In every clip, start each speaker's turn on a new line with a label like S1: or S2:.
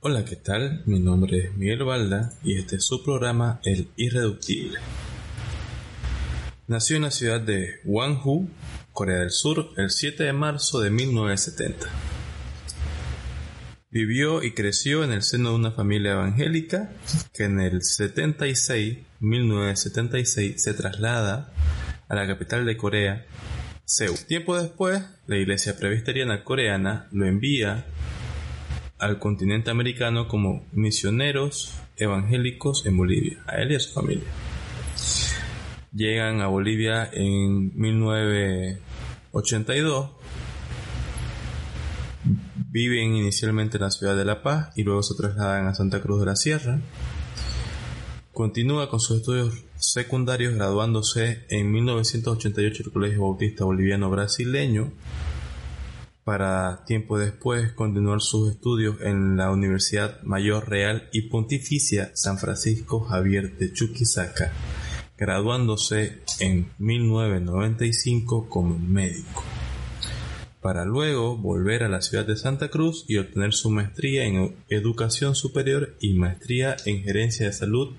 S1: Hola, ¿qué tal? Mi nombre es Miguel Balda y este es su programa El Irreductible. Nació en la ciudad de Gwangju, Corea del Sur, el 7 de marzo de 1970. Vivió y creció en el seno de una familia evangélica que en el 76, 1976, se traslada a la capital de Corea, Tiempo después, la iglesia presbiteriana coreana lo envía al continente americano como misioneros evangélicos en Bolivia, a él y a su familia. Llegan a Bolivia en 1982. Viven inicialmente en la ciudad de La Paz y luego se trasladan a Santa Cruz de la Sierra. Continúa con sus estudios secundarios graduándose en 1988 en el Colegio Bautista Boliviano Brasileño para tiempo después continuar sus estudios en la Universidad Mayor Real y Pontificia San Francisco Javier de Chuquisaca, graduándose en 1995 como médico, para luego volver a la ciudad de Santa Cruz y obtener su maestría en educación superior y maestría en gerencia de salud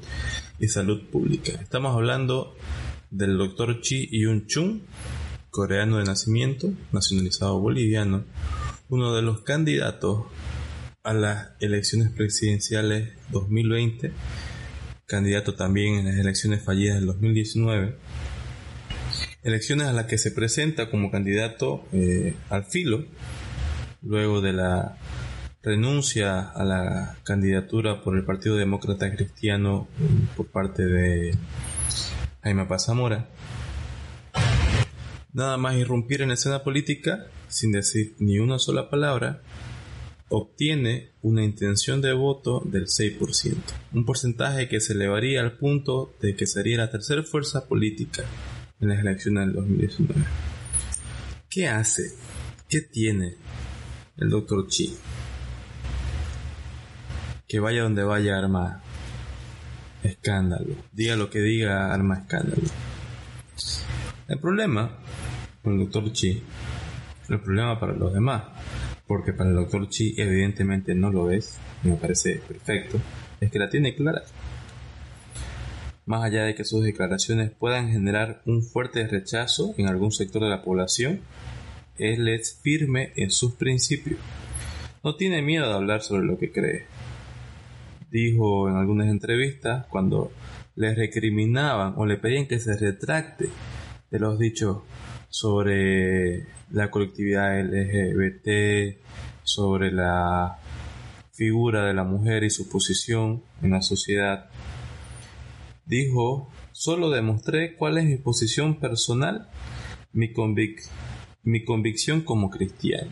S1: y salud pública. Estamos hablando del doctor Chi Yun Chung, coreano de nacimiento, nacionalizado boliviano, uno de los candidatos a las elecciones presidenciales 2020, candidato también en las elecciones fallidas del 2019, elecciones a las que se presenta como candidato eh, al filo, luego de la renuncia a la candidatura por el Partido Demócrata Cristiano por parte de Jaime Pazamora nada más irrumpir en la escena política sin decir ni una sola palabra, obtiene una intención de voto del 6%, un porcentaje que se elevaría al punto de que sería la tercera fuerza política en las elecciones del 2019. ¿Qué hace? ¿Qué tiene el doctor Chi? Que vaya donde vaya arma escándalo. Diga lo que diga arma escándalo. El problema con el doctor Chi, el problema para los demás, porque para el doctor Chi evidentemente no lo es, me parece perfecto, es que la tiene clara. Más allá de que sus declaraciones puedan generar un fuerte rechazo en algún sector de la población, él es firme en sus principios. No tiene miedo de hablar sobre lo que cree. Dijo en algunas entrevistas cuando le recriminaban o le pedían que se retracte de los dichos sobre la colectividad LGBT, sobre la figura de la mujer y su posición en la sociedad. Dijo, solo demostré cuál es mi posición personal, mi, mi convicción como cristiano.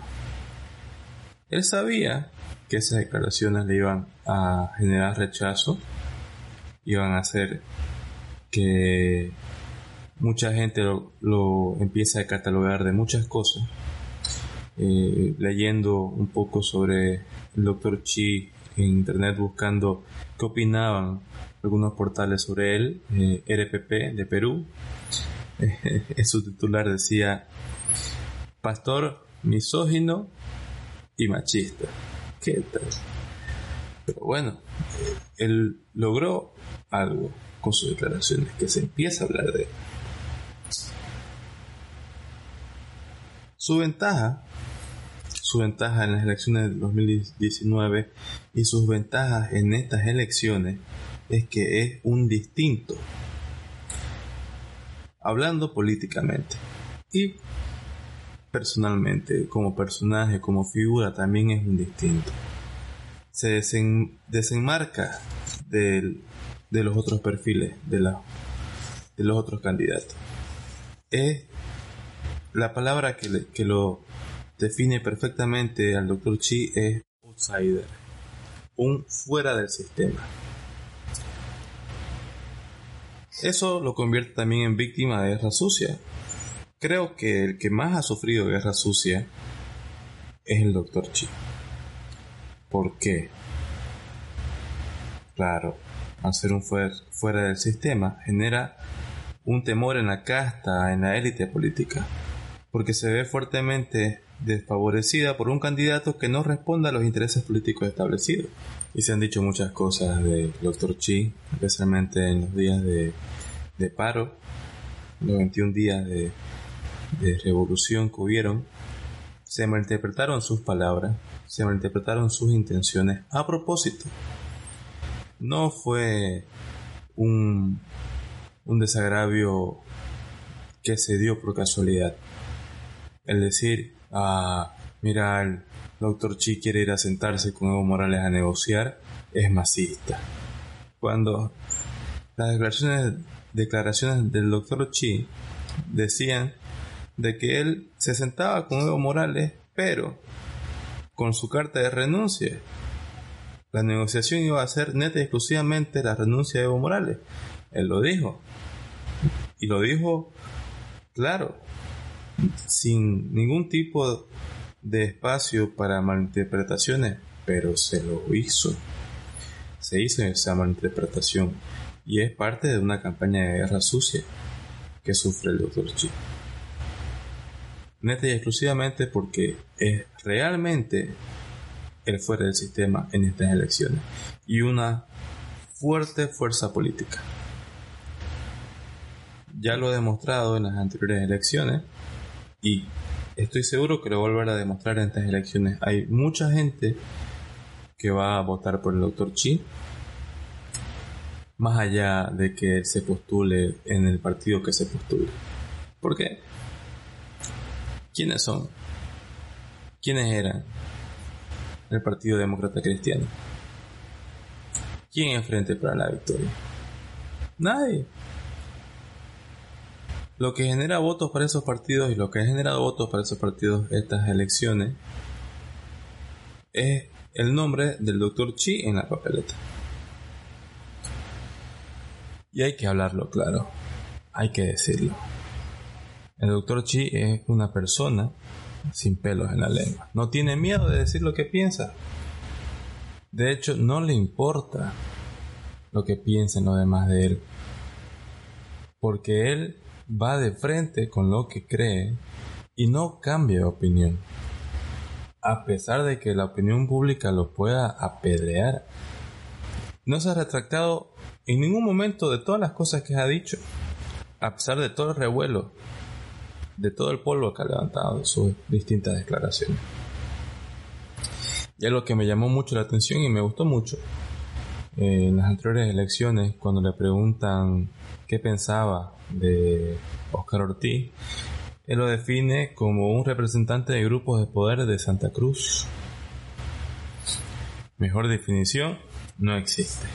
S1: Él sabía que esas declaraciones le iban a generar rechazo, iban a hacer que mucha gente lo, empieza a catalogar de muchas cosas. Eh, leyendo un poco sobre el doctor Chi en internet buscando qué opinaban algunos portales sobre él, eh, RPP de Perú, en su titular decía pastor misógino y machista. ¿Qué tal? Pero bueno, él logró algo con sus declaraciones, que se empieza a hablar de él. Su ventaja, su ventaja en las elecciones del 2019 y sus ventajas en estas elecciones es que es un distinto. Hablando políticamente y personalmente, como personaje, como figura, también es un distinto. Se desenmarca de los otros perfiles, de, de los otros candidatos. Es la palabra que, que lo define perfectamente al Dr. Chi es outsider, un fuera del sistema. Eso lo convierte también en víctima de guerra sucia. Creo que el que más ha sufrido guerra sucia es el Dr. Chi. ¿Por qué? Claro, al ser un fuera del sistema genera un temor en la casta, en la élite política, porque se ve fuertemente desfavorecida por un candidato que no responda a los intereses políticos establecidos. Y se han dicho muchas cosas del Dr. Chi, especialmente en los días de, paro, los 21 días de, de revolución que hubieron. Se malinterpretaron sus palabras, se malinterpretaron sus intenciones a propósito. No fue un, un desagravio que se dio por casualidad. El decir, ah, mira, el doctor Chi quiere ir a sentarse con Evo Morales a negociar, es masista. Cuando las declaraciones, declaraciones del doctor Chi decían de que él se sentaba con Evo Morales, pero con su carta de renuncia. La negociación iba a ser neta y exclusivamente la renuncia de Evo Morales. Él lo dijo. Y lo dijo claro sin ningún tipo de espacio para malinterpretaciones, pero se lo hizo. Se hizo esa malinterpretación y es parte de una campaña de guerra sucia que sufre el Dr. Chi. Neta y exclusivamente porque es realmente el fuera del sistema en estas elecciones y una fuerte fuerza política. Ya lo he demostrado en las anteriores elecciones y estoy seguro que lo volverá a demostrar en estas elecciones. Hay mucha gente que va a votar por el doctor Chi, más allá de que se postule en el partido que se postule. ¿Por qué? ¿Quiénes son? ¿Quiénes eran? El Partido Demócrata Cristiano. ¿Quién enfrente para la victoria? Nadie lo que genera votos para esos partidos y lo que ha generado votos para esos partidos estas elecciones es el nombre del doctor Chi en la papeleta. Y hay que hablarlo claro, hay que decirlo. El doctor Chi es una persona sin pelos en la lengua. No tiene miedo de decir lo que piensa. De hecho, no le importa lo que piensen los demás de él. Porque él va de frente con lo que cree y no cambia de opinión. A pesar de que la opinión pública lo pueda apedrear, no se ha retractado en ningún momento de todas las cosas que ha dicho, a pesar de todo el revuelo, de todo el polvo que ha levantado de sus distintas declaraciones. Y es lo que me llamó mucho la atención y me gustó mucho. Eh, en las anteriores elecciones, cuando le preguntan qué pensaba de Oscar Ortiz, él lo define como un representante de grupos de poder de Santa Cruz. Mejor definición no existe.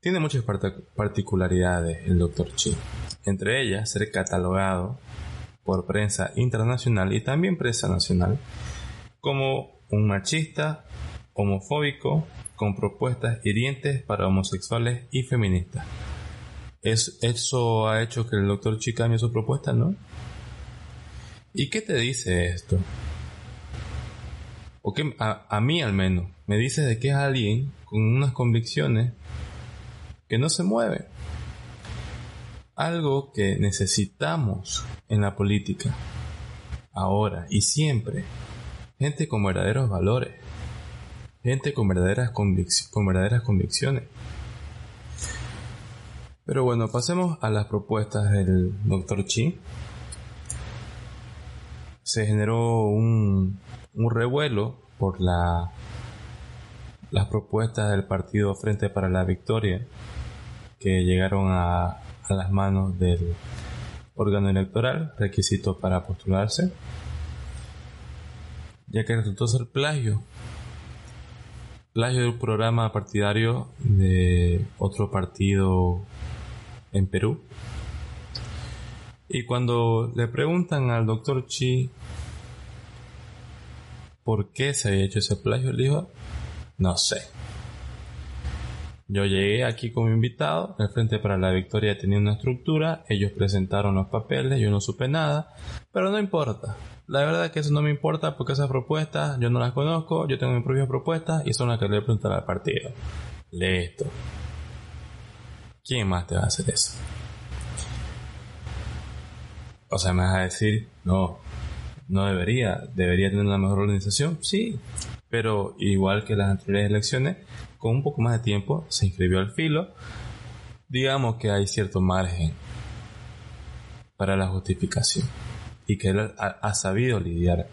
S1: Tiene muchas particularidades el Dr. Chi, entre ellas ser catalogado por prensa internacional y también prensa nacional como un machista, homofóbico, con propuestas hirientes para homosexuales y feministas. Es, eso ha hecho que el doctor Chi cambie su propuesta, ¿no? ¿Y qué te dice esto? O que a, a mí al menos me dice de que es alguien con unas convicciones que no se mueve. Algo que necesitamos en la política, ahora y siempre. Gente con verdaderos valores gente con verdaderas, con verdaderas convicciones. Pero bueno, pasemos a las propuestas del Dr. Chi. se generó un, un revuelo por la, las propuestas del partido Frente para la Victoria que llegaron a las manos del órgano electoral, requisito para postularse, ya que resultó ser plagio. Plagio del programa partidario de otro partido en Perú. Y cuando le preguntan al doctor Chi por qué se había hecho ese plagio, él dijo, no sé. Yo llegué aquí como invitado, el Frente para la Victoria tenía una estructura, ellos presentaron los papeles, yo no supe nada, pero no importa. La verdad es que eso no me importa porque esas propuestas yo no las conozco, yo tengo mis propias propuestas y son las que le voy a preguntar al partido. Listo. ¿Quién más te va a hacer eso? O sea, me vas a decir, no, no debería, debería tener una mejor organización, sí, pero igual que las anteriores elecciones, con un poco más de tiempo se inscribió al filo. Digamos que hay cierto margen para la justificación y que él ha, sabido lidiar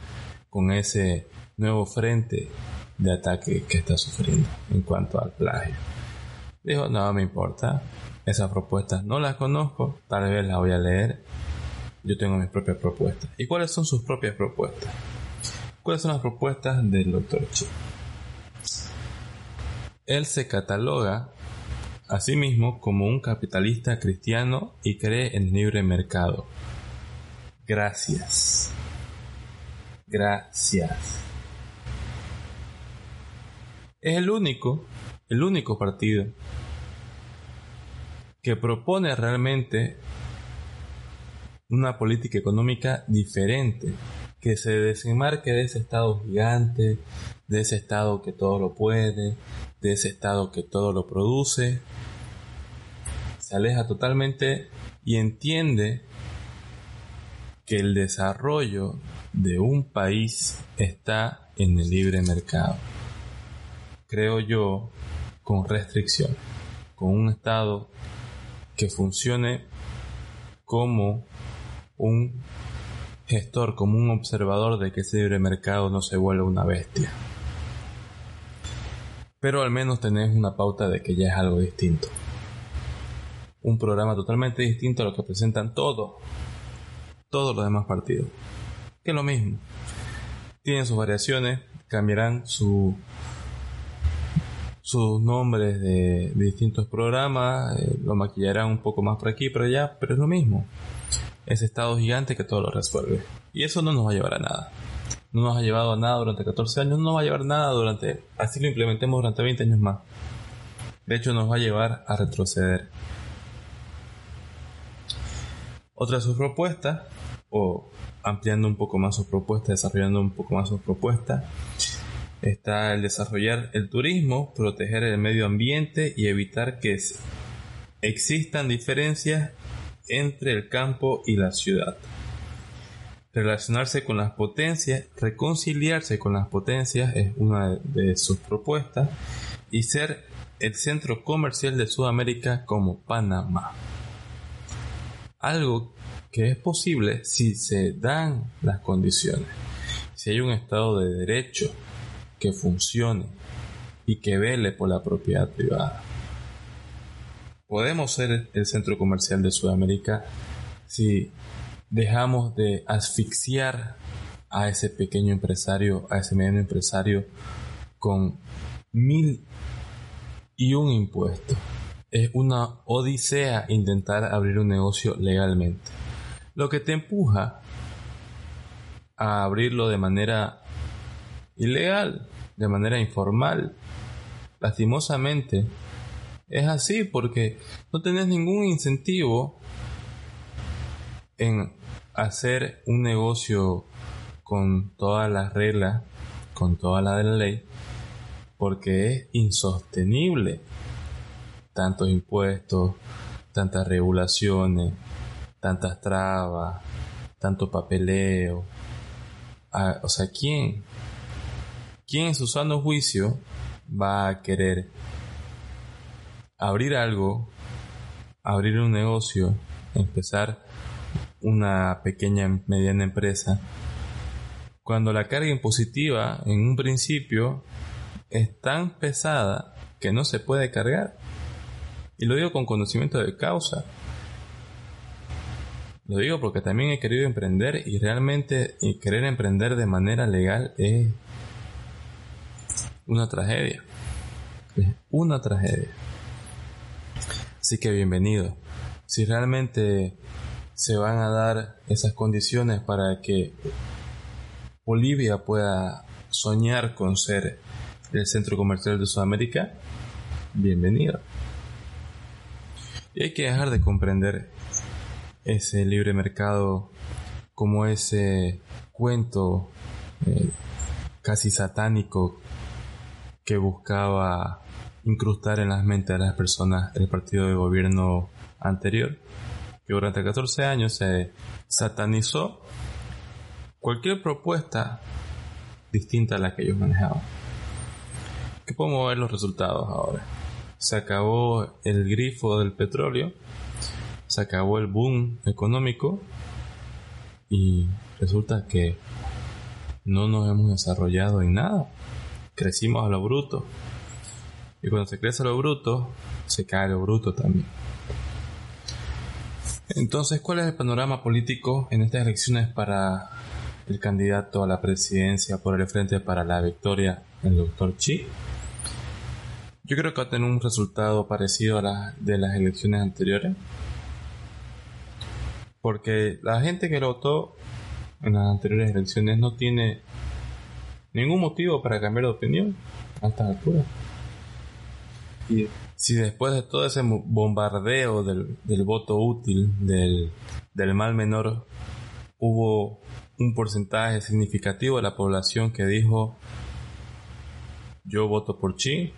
S1: con ese nuevo frente de ataque que está sufriendo en cuanto al plagio. Dijo, no me importa, esas propuestas no las conozco, tal vez las voy a leer. Yo tengo mis propias propuestas. ¿Y cuáles son sus propias propuestas? ¿Cuáles son las propuestas del doctor Chi? Él se cataloga a sí mismo como un capitalista cristiano y cree en el libre mercado. Gracias. Gracias. Es el único, el único partido que propone realmente una política económica diferente, que se desenmarque de ese Estado gigante, de ese Estado que todo lo puede, de ese Estado que todo lo produce, se aleja totalmente y entiende que el desarrollo de un país está en el libre mercado. Creo yo, con restricción, con un Estado que funcione como un gestor, como un observador de que ese libre mercado no se vuelva una bestia. Pero al menos tenés una pauta de que ya es algo distinto. Un programa totalmente distinto a lo que presentan todos, todos los demás partidos. Que es lo mismo. Tienen sus variaciones, cambiarán su, sus nombres de, distintos programas, eh, lo maquillarán un poco más por aquí, pero ya, pero es lo mismo ese estado gigante que todo lo resuelve. Y eso no nos va a llevar a nada. No nos ha llevado a nada durante 14 años, no nos va a llevar nada durante, así lo implementemos durante 20 años más. De hecho, nos va a llevar a retroceder. Otra de sus propuestas, o ampliando un poco más sus propuestas, desarrollando un poco más sus propuestas, está el desarrollar el turismo, proteger el medio ambiente y evitar que existan diferencias entre el campo y la ciudad. Relacionarse con las potencias, reconciliarse con las potencias es una de sus propuestas y ser el centro comercial de Sudamérica como Panamá. Algo que es posible si se dan las condiciones. Si hay un Estado de Derecho que funcione y que vele por la propiedad privada podemos ser el centro comercial de Sudamérica si dejamos de asfixiar a ese pequeño empresario, a ese mediano empresario con mil y un impuesto. Es una odisea intentar abrir un negocio legalmente. Lo que te empuja a abrirlo de manera ilegal, de manera informal, lastimosamente, es así porque no tenés ningún incentivo en hacer un negocio con todas las reglas, con toda la de la ley, porque es insostenible. Tantos impuestos, tantas regulaciones, tantas trabas, tanto papeleo. Ah, o sea, ¿quién? ¿Quién en su sano juicio va a querer abrir algo, abrir un negocio, empezar una pequeña, mediana empresa cuando la carga impositiva en un principio es tan pesada que no se puede cargar. Y lo digo con conocimiento de causa. Lo digo porque también he querido emprender y realmente querer emprender de manera legal es una tragedia. Es una tragedia. Así que bienvenido. Si realmente se van a dar esas condiciones para que Bolivia pueda soñar con ser el centro comercial de Sudamérica, bienvenido. Y hay que dejar de comprender ese libre mercado como ese cuento eh, casi satánico que buscaba incrustar en las mentes de las personas el partido de gobierno anterior, que durante 14 años se satanizó cualquier propuesta distinta a la que ellos manejaban. ¿Qué podemos ver los resultados ahora? Se acabó el grifo del petróleo, se acabó el boom económico y resulta que no nos hemos desarrollado en nada. Crecimos a lo bruto. Y cuando se crece a lo bruto, se cae a lo bruto también. Entonces, ¿cuál es el panorama político en estas elecciones para el candidato a la presidencia por el Frente para la Victoria, el doctor Chi? Yo creo que va a tener un resultado parecido a la de las elecciones anteriores. Porque la gente que votó en las anteriores elecciones no tiene ningún motivo para cambiar de opinión a estas alturas. Y si después de todo ese bombardeo del, voto útil, del, del mal menor, hubo un porcentaje significativo de la población que dijo yo voto por Chi,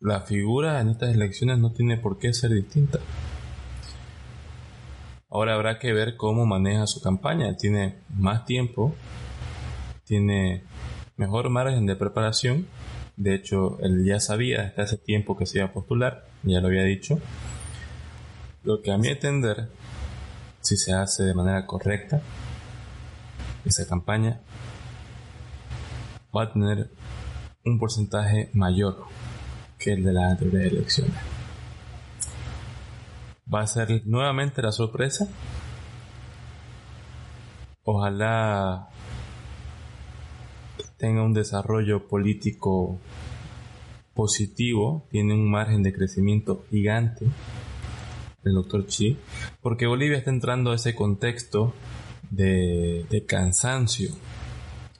S1: la figura en estas elecciones no tiene por qué ser distinta. Ahora habrá que ver cómo maneja su campaña. Tiene más tiempo, tiene mejor margen de preparación de hecho, él ya sabía desde hace tiempo que se iba a postular, ya lo había dicho. Lo que a mi entender, si se hace de manera correcta, esa campaña va a tener un porcentaje mayor el de las anteriores elecciones. Va a ser nuevamente la sorpresa. Ojalá tenga un desarrollo político positivo, tiene un margen de crecimiento gigante el doctor Chi, porque Bolivia está entrando a ese contexto de cansancio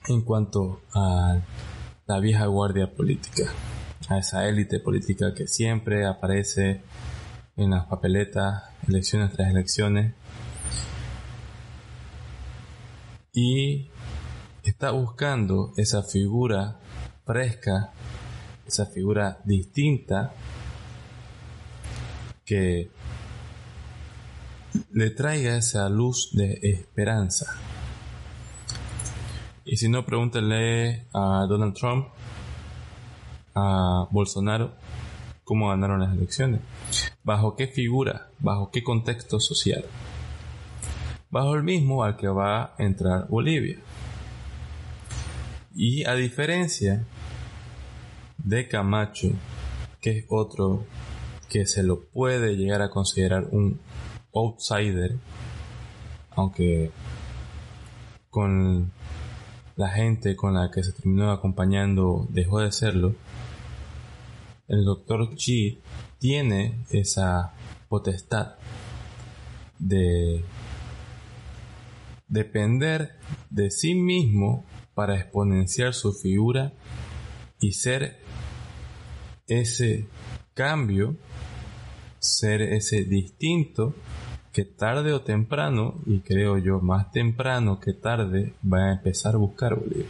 S1: en cuanto a la vieja guardia política, a esa élite política que siempre aparece en las papeletas, elecciones tras elecciones, y está buscando esa figura fresca, esa figura distinta que le traiga esa luz de esperanza. Y si no, pregúntenle a Donald Trump, a Bolsonaro, cómo ganaron las elecciones. ¿Bajo qué figura? ¿Bajo qué contexto social? Bajo el mismo al que va a entrar Bolivia. Y a diferencia de Camacho, que es otro que se lo puede llegar a considerar un outsider, aunque con la gente con la que se terminó acompañando dejó de serlo, el doctor Chi tiene esa potestad de depender de sí mismo para exponenciar su figura y ser ese cambio, ser ese distinto que tarde o temprano, y creo yo más temprano que tarde, va a empezar a buscar Bolivia.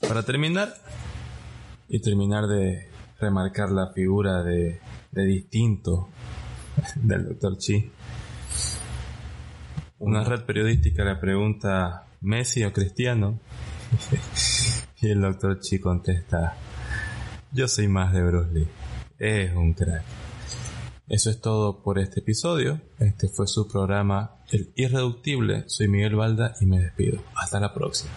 S1: Para terminar, y terminar de remarcar la figura de, de distinto del doctor Chi, una red periodística le pregunta Messi o Cristiano. y el doctor Chi contesta, yo soy más de Bruce Lee. Es un crack. Eso es todo por este episodio. Este fue su programa el irreductible, soy Miguel Balda y me despido. Hasta la próxima.